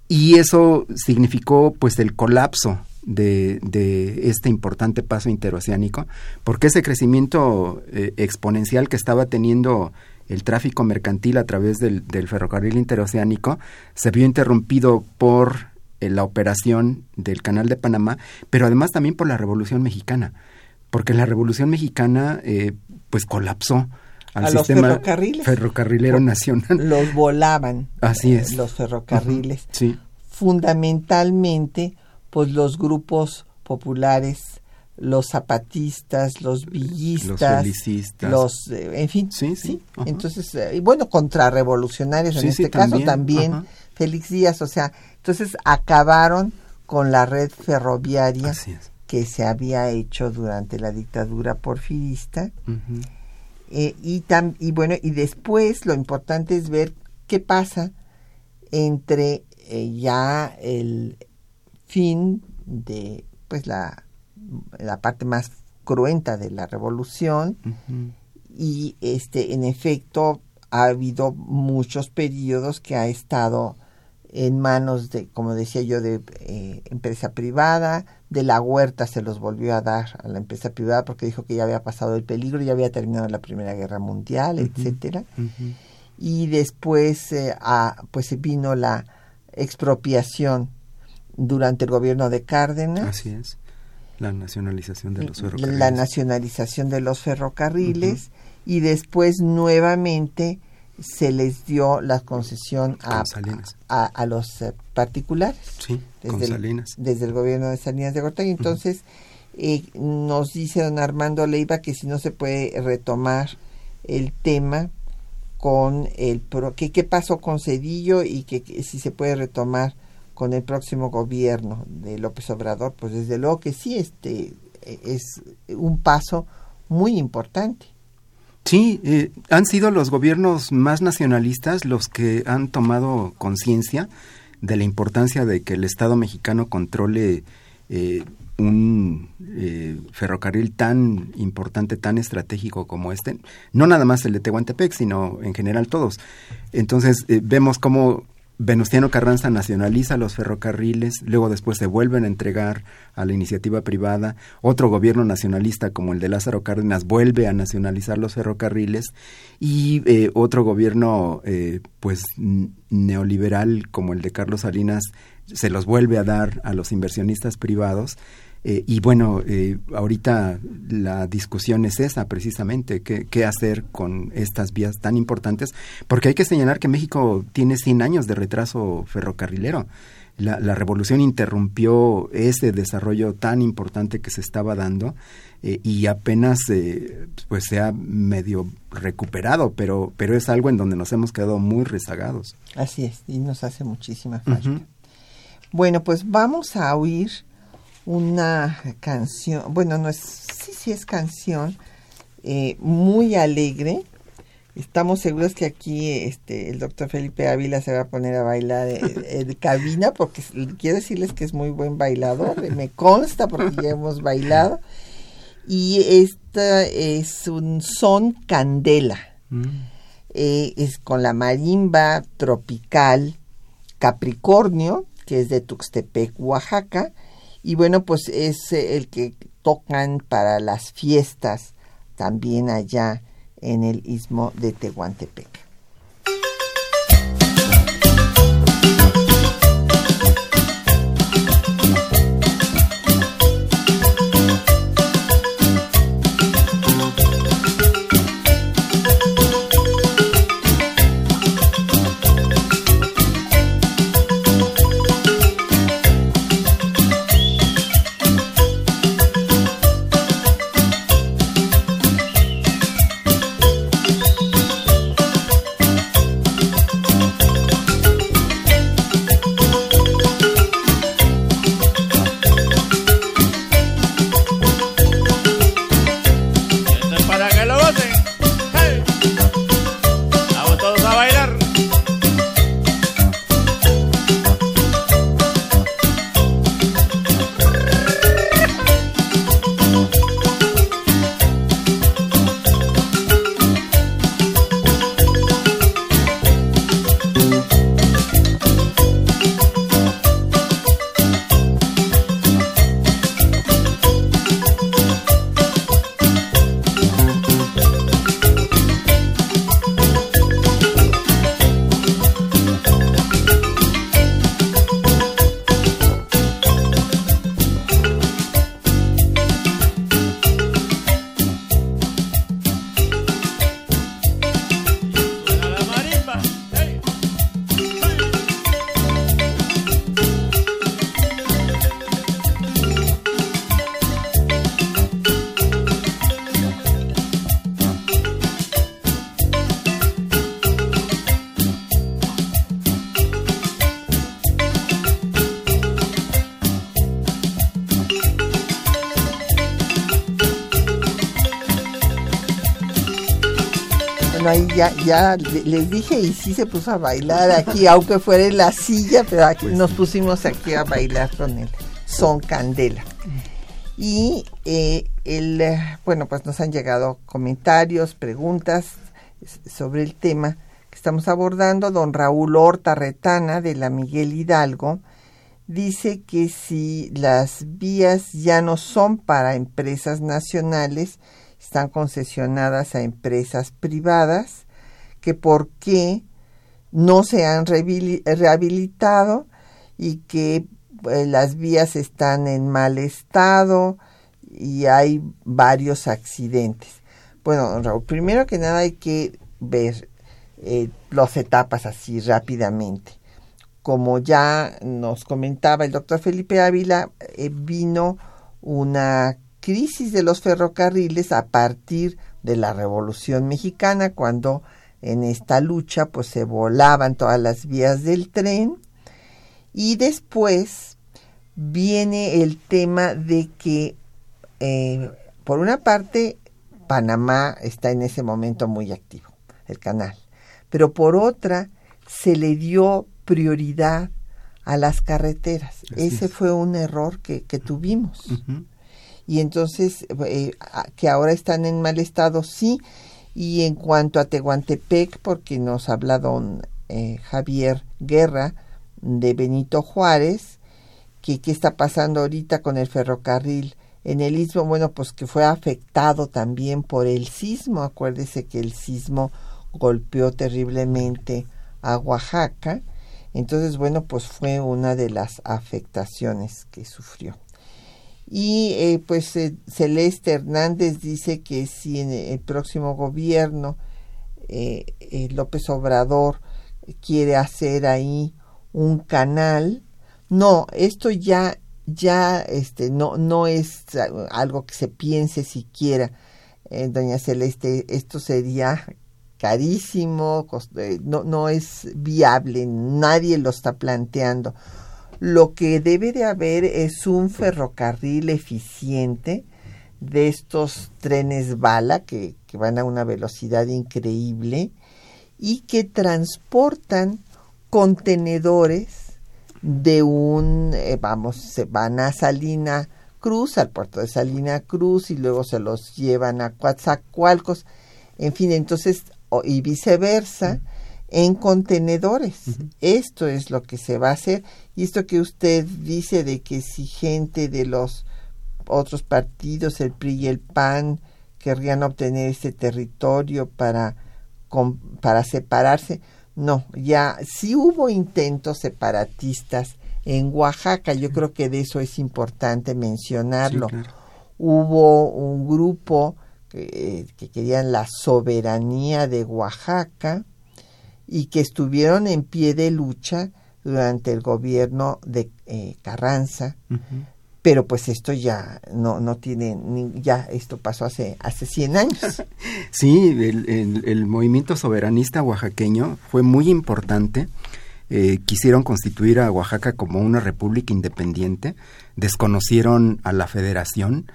y eso significó pues el colapso de, de, este importante paso interoceánico, porque ese crecimiento exponencial que estaba teniendo el tráfico mercantil a través del, ferrocarril interoceánico se vio interrumpido por eh, la operación del Canal de Panamá, pero además también por la Revolución Mexicana, porque la Revolución Mexicana eh, pues colapsó al sistema ferrocarrilero nacional. Los volaban. Así es. Los ferrocarriles. Sí. Fundamentalmente, pues los grupos populares los zapatistas, los villistas, los, eh, en fin, sí, sí. Entonces, eh, y bueno, contrarrevolucionarios en este caso también, Félix Díaz, o sea, entonces acabaron con la red ferroviaria que se había hecho durante la dictadura porfirista. Eh, y, tam, y bueno, y después lo importante es ver qué pasa entre ya el fin de pues la la parte más cruenta de la revolución y este en efecto ha habido muchos periodos que ha estado en manos de, como decía yo, de eh, empresa privada, de la huerta se los volvió a dar a la empresa privada porque dijo que ya había pasado el peligro, ya había terminado la Primera Guerra Mundial, etcétera. Y después eh, pues vino la expropiación durante el gobierno de Cárdenas. Así es. La nacionalización de los ferrocarriles. La nacionalización de los ferrocarriles y después nuevamente se les dio la concesión a, a, los eh, particulares. Sí, desde, El, desde el gobierno de Salinas de Gortari. Entonces, eh, nos dice don Armando Leiva que si no se puede retomar el tema con el qué pasó con Cedillo y que, si se puede retomar con el próximo gobierno de López Obrador, pues desde luego que sí, este es un paso muy importante. Sí, eh, han sido los gobiernos más nacionalistas los que han tomado conciencia de la importancia de que el Estado mexicano controle eh, un eh, ferrocarril tan importante, tan estratégico como este, no nada más el de Tehuantepec, sino en general todos. Entonces eh, vemos cómo Venustiano Carranza nacionaliza los ferrocarriles, luego después se vuelven a entregar a la iniciativa privada, otro gobierno nacionalista como el de Lázaro Cárdenas vuelve a nacionalizar los ferrocarriles y eh, otro gobierno pues neoliberal como el de Carlos Salinas se los vuelve a dar a los inversionistas privados. Eh, y bueno, eh, ahorita la discusión es esa precisamente, ¿qué, qué hacer con estas vías tan importantes, porque hay que señalar que México tiene 100 años de retraso ferrocarrilero. La, la revolución interrumpió ese desarrollo tan importante que se estaba dando eh, y apenas pues se ha medio recuperado, pero, pero es algo en donde nos hemos quedado muy rezagados. Así es, y nos hace muchísima falta. Bueno, pues vamos a oír una canción, bueno, no es, sí, sí es canción, eh, muy alegre. Estamos seguros que aquí este, el doctor Felipe Ávila se va a poner a bailar en, cabina porque quiero decirles que es muy buen bailador, me consta porque ya hemos bailado. Y esta es un son candela. Mm. Eh, es con la marimba tropical Capricornio que es de Tuxtepec, Oaxaca, y bueno, pues es eh, el que tocan para las fiestas también allá en el istmo de Tehuantepec. Ya, ya les dije y sí se puso a bailar aquí, aunque fuera en la silla, pero aquí pues nos pusimos aquí a bailar con él. Son Candela. Y eh, el, bueno, pues nos han llegado comentarios, preguntas sobre el tema que estamos abordando. Don Raúl Horta Retana de la Miguel Hidalgo dice que si las vías ya no son para empresas nacionales, están concesionadas a empresas privadas, que por qué no se han rehabilitado y que eh, las vías están en mal estado y hay varios accidentes. Bueno, Raúl, primero que nada hay que ver eh, las etapas así rápidamente. Como ya nos comentaba el doctor Felipe Ávila, eh, vino una crisis de los ferrocarriles a partir de la Revolución Mexicana, cuando en esta lucha, pues se volaban todas las vías del tren y después viene el tema de que, eh, por una parte, Panamá está en ese momento muy activo, el canal, pero por otra, se le dio prioridad a las carreteras. Ese fue un error que, tuvimos. Y entonces, eh, que ahora están en mal estado, sí. Y en cuanto a Tehuantepec, porque nos ha hablado eh, Javier Guerra de Benito Juárez, que qué está pasando ahorita con el ferrocarril en el istmo, bueno, pues que fue afectado también por el sismo. Acuérdese que el sismo golpeó terriblemente a Oaxaca entonces, bueno, pues fue una de las afectaciones que sufrió. Y eh, pues eh, Celeste Hernández dice que si en el próximo gobierno eh, López Obrador quiere hacer ahí un canal, no, esto ya ya este no no es algo que se piense siquiera doña Celeste esto sería carísimo, eh, no, no es viable, nadie lo está planteando. Lo que debe de haber es un ferrocarril eficiente de estos trenes bala que, que van a una velocidad increíble y que transportan contenedores de un, eh, vamos, se van a Salina Cruz, al puerto de Salina Cruz y luego se los llevan a Coatzacoalcos. En fin, entonces y viceversa en contenedores. Esto es lo que se va a hacer. Y esto que usted dice de que si gente de los otros partidos, el PRI y el PAN, querrían obtener este territorio para, para separarse, no, ya sí hubo intentos separatistas en Oaxaca, yo creo que de eso es importante mencionarlo. Hubo un grupo que, querían la soberanía de Oaxaca y que estuvieron en pie de lucha durante el gobierno de eh, Carranza, pero pues esto ya no, no tiene, ya esto pasó hace, hace 100 años. Sí, el, el, movimiento soberanista oaxaqueño fue muy importante. Eh, quisieron constituir a Oaxaca como una república independiente, desconocieron a la federación,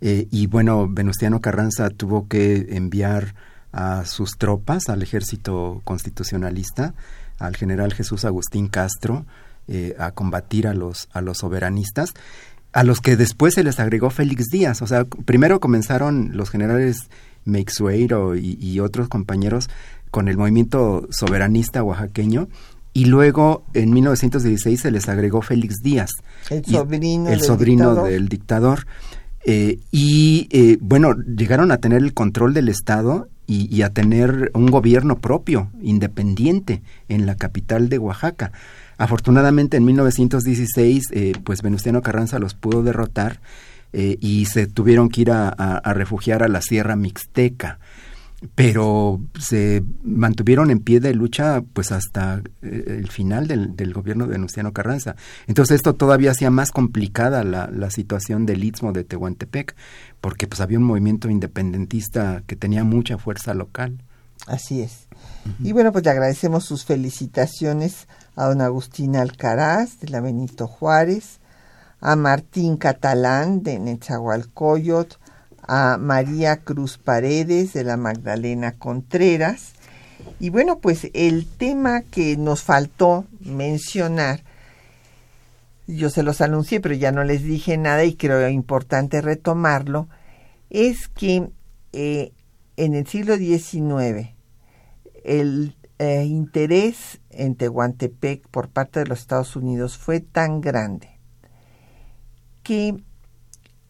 eh, y bueno, Venustiano Carranza tuvo que enviar a sus tropas, al ejército constitucionalista, al general Jesús Agustín Castro, eh, a combatir a los, a los soberanistas, a los que después se les agregó Félix Díaz. O sea, primero comenzaron los generales Meixueiro y, y otros compañeros con el movimiento soberanista oaxaqueño, y luego en 1916 se les agregó Félix Díaz, el sobrino, el sobrino del dictador. Eh, y eh, bueno, llegaron a tener el control del Estado y, a tener un gobierno propio, independiente, en la capital de Oaxaca. Afortunadamente en 1916, eh, pues Venustiano Carranza los pudo derrotar y se tuvieron que ir a refugiar a la Sierra Mixteca pero se mantuvieron en pie de lucha pues hasta eh, el final del, gobierno de Venustiano Carranza. Entonces esto todavía hacía más complicada la, la, situación del istmo de Tehuantepec, porque pues había un movimiento independentista que tenía mucha fuerza local. Así es. Y bueno, pues le agradecemos sus felicitaciones a don Agustín Alcaraz de la Benito Juárez, a Martín Catalán de Netzahualcoyot, a María Cruz Paredes de la Magdalena Contreras. Y bueno, pues el tema que nos faltó mencionar, yo se los anuncié, pero ya no les dije nada y creo importante retomarlo, es que eh, en el siglo XIX el eh, interés en Tehuantepec por parte de los Estados Unidos fue tan grande que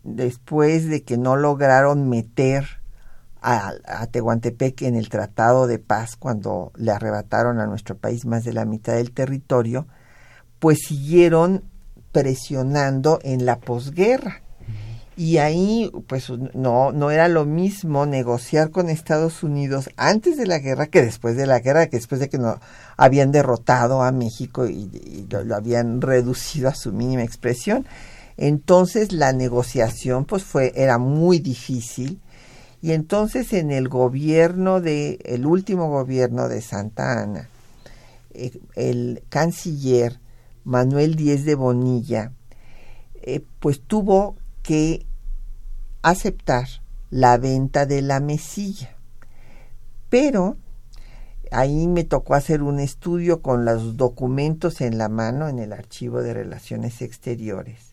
después de que no lograron meter a, Tehuantepec en el Tratado de Paz cuando le arrebataron a nuestro país más de la mitad del territorio, pues siguieron presionando en la posguerra. Y ahí, pues no, no era lo mismo negociar con Estados Unidos antes de la guerra que después de la guerra, que después de que no habían derrotado a México y, lo, habían reducido a su mínima expresión. Entonces la negociación pues fue era muy difícil Y entonces en el gobierno de, el último gobierno de Santa Ana, eh, el canciller Manuel Díez de Bonilla, eh, pues tuvo que aceptar la venta de la mesilla. Pero ahí me tocó hacer un estudio con los documentos en la mano en el archivo de relaciones exteriores.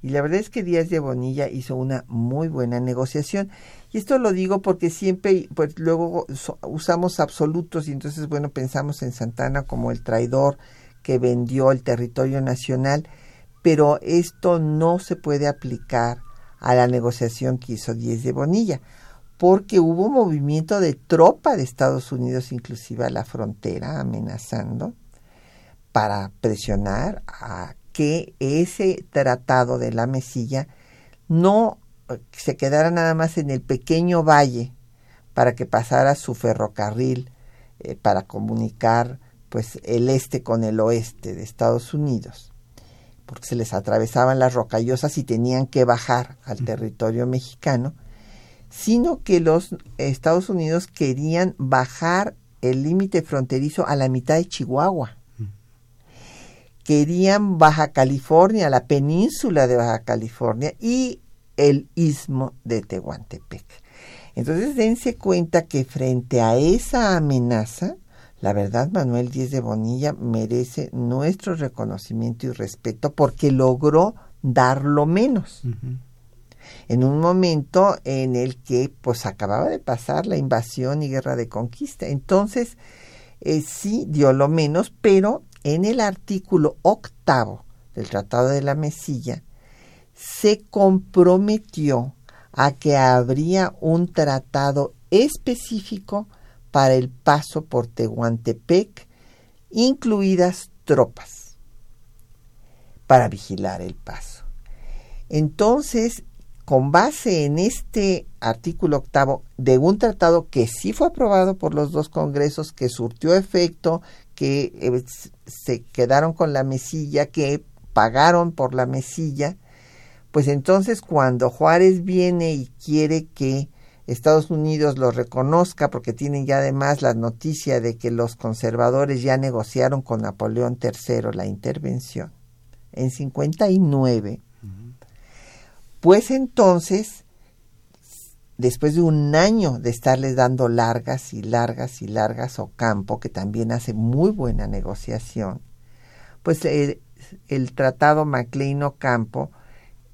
Y la verdad es que Díaz de Bonilla hizo una muy buena negociación. Y esto lo digo porque siempre, pues luego usamos absolutos y entonces, bueno, pensamos en Santana como el traidor que vendió el territorio nacional, pero esto no se puede aplicar a la negociación que hizo Díaz de Bonilla, porque hubo movimiento de tropa de Estados Unidos inclusive a la frontera amenazando para presionar a que ese tratado de la mesilla no eh, se quedara nada más en el pequeño valle para que pasara su ferrocarril eh, para comunicar pues el este con el oeste de Estados Unidos porque se les atravesaban las rocallosas y tenían que bajar al territorio mexicano sino que los Estados Unidos querían bajar el límite fronterizo a la mitad de Chihuahua. Querían Baja California, la península de Baja California y el istmo de Tehuantepec. Entonces dense cuenta que frente a esa amenaza, la verdad Manuel Díez de Bonilla merece nuestro reconocimiento y respeto porque logró dar lo menos. En un momento en el que pues acababa de pasar la invasión y guerra de conquista. Entonces, eh, sí dio lo menos, pero en el artículo octavo del Tratado de la Mesilla, se comprometió a que habría un tratado específico para el paso por Tehuantepec, incluidas tropas, para vigilar el paso. Entonces, con base en este artículo octavo de un tratado que sí fue aprobado por los dos congresos, que surtió efecto, que eh, se quedaron con la mesilla, que pagaron por la mesilla, pues entonces cuando Juárez viene y quiere que Estados Unidos lo reconozca, porque tienen ya además la noticia de que los conservadores ya negociaron con Napoleón III la intervención en 59, pues entonces después de un año de estarles dando largas y largas y largas Ocampo, que también hace muy buena negociación, pues el, tratado MacLean Ocampo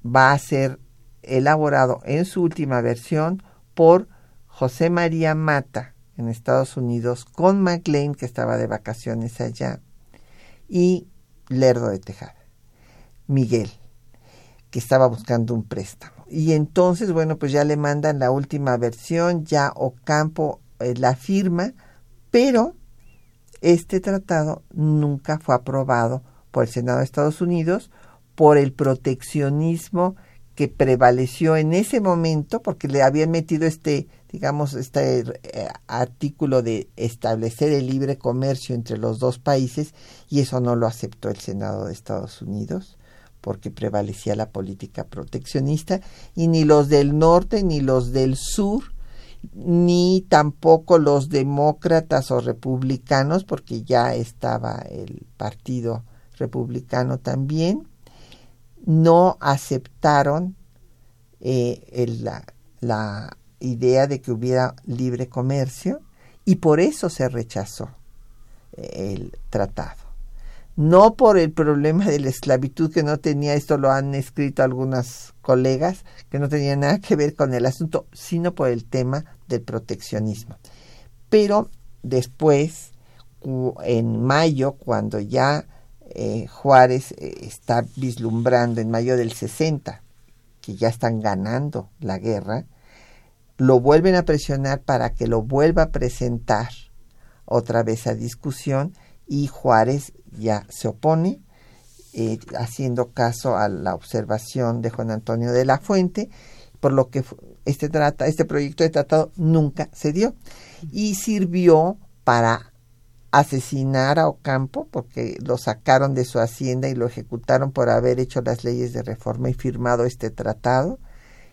va a ser elaborado en su última versión por José María Mata en Estados Unidos con MacLean, que estaba de vacaciones allá, y Lerdo de Tejada, Miguel, que estaba buscando un préstamo. Y entonces, bueno, pues ya le mandan la última versión, ya Ocampo eh, la firma, pero este tratado nunca fue aprobado por el Senado de Estados Unidos por el proteccionismo que prevaleció en ese momento, porque le habían metido este, digamos, este eh, artículo de establecer el libre comercio entre los dos países, y eso no lo aceptó el Senado de Estados Unidos porque prevalecía la política proteccionista, y ni los del norte ni los del sur, ni tampoco los demócratas o republicanos, porque ya estaba el Partido Republicano también, no aceptaron eh, la, la idea de que hubiera libre comercio y por eso se rechazó eh, el tratado no por el problema de la esclavitud que no tenía, esto lo han escrito algunas colegas, que no tenía nada que ver con el asunto, sino por el tema del proteccionismo. Pero después, en mayo, cuando ya eh, Juárez eh, está vislumbrando, en mayo del 60, que ya están ganando la guerra, lo vuelven a presionar para que lo vuelva a presentar otra vez a discusión y Juárez ya se opone, eh, haciendo caso a la observación de Juan Antonio de la Fuente, por lo que este, trata, este proyecto de tratado nunca se dio. Y sirvió para asesinar a Ocampo porque lo sacaron de su hacienda y lo ejecutaron por haber hecho las leyes de reforma y firmado este tratado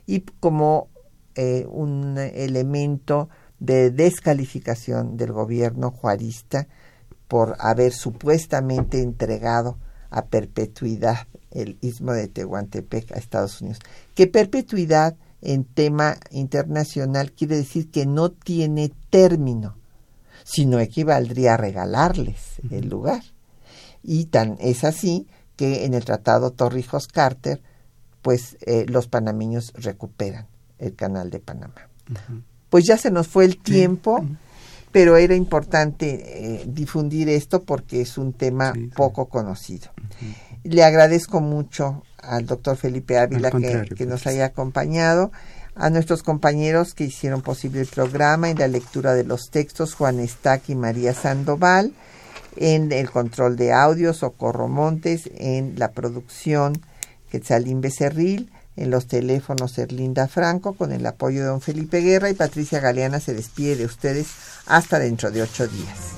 y como eh, un elemento de descalificación del gobierno juarista por haber supuestamente entregado a perpetuidad el istmo de Tehuantepec a Estados Unidos. Que perpetuidad en tema internacional quiere decir que no tiene término, sino equivaldría a regalarles el lugar. Y tan es así que en el Tratado Torrijos-Carter, pues eh, los panameños recuperan el canal de Panamá. Pues ya se nos fue el tiempo, pero era importante eh, difundir esto porque es un tema poco conocido. Le agradezco mucho al doctor Felipe Ávila que, que nos haya acompañado a nuestros compañeros que hicieron posible el programa en la lectura de los textos, Juan Estac y María Sandoval, en el control de audio, Socorro Montes, en la producción, Quetzalín Becerril, en los teléfonos Erlinda Franco, con el apoyo de don Felipe Guerra y Patricia Galeana se despide de ustedes hasta dentro de ocho días.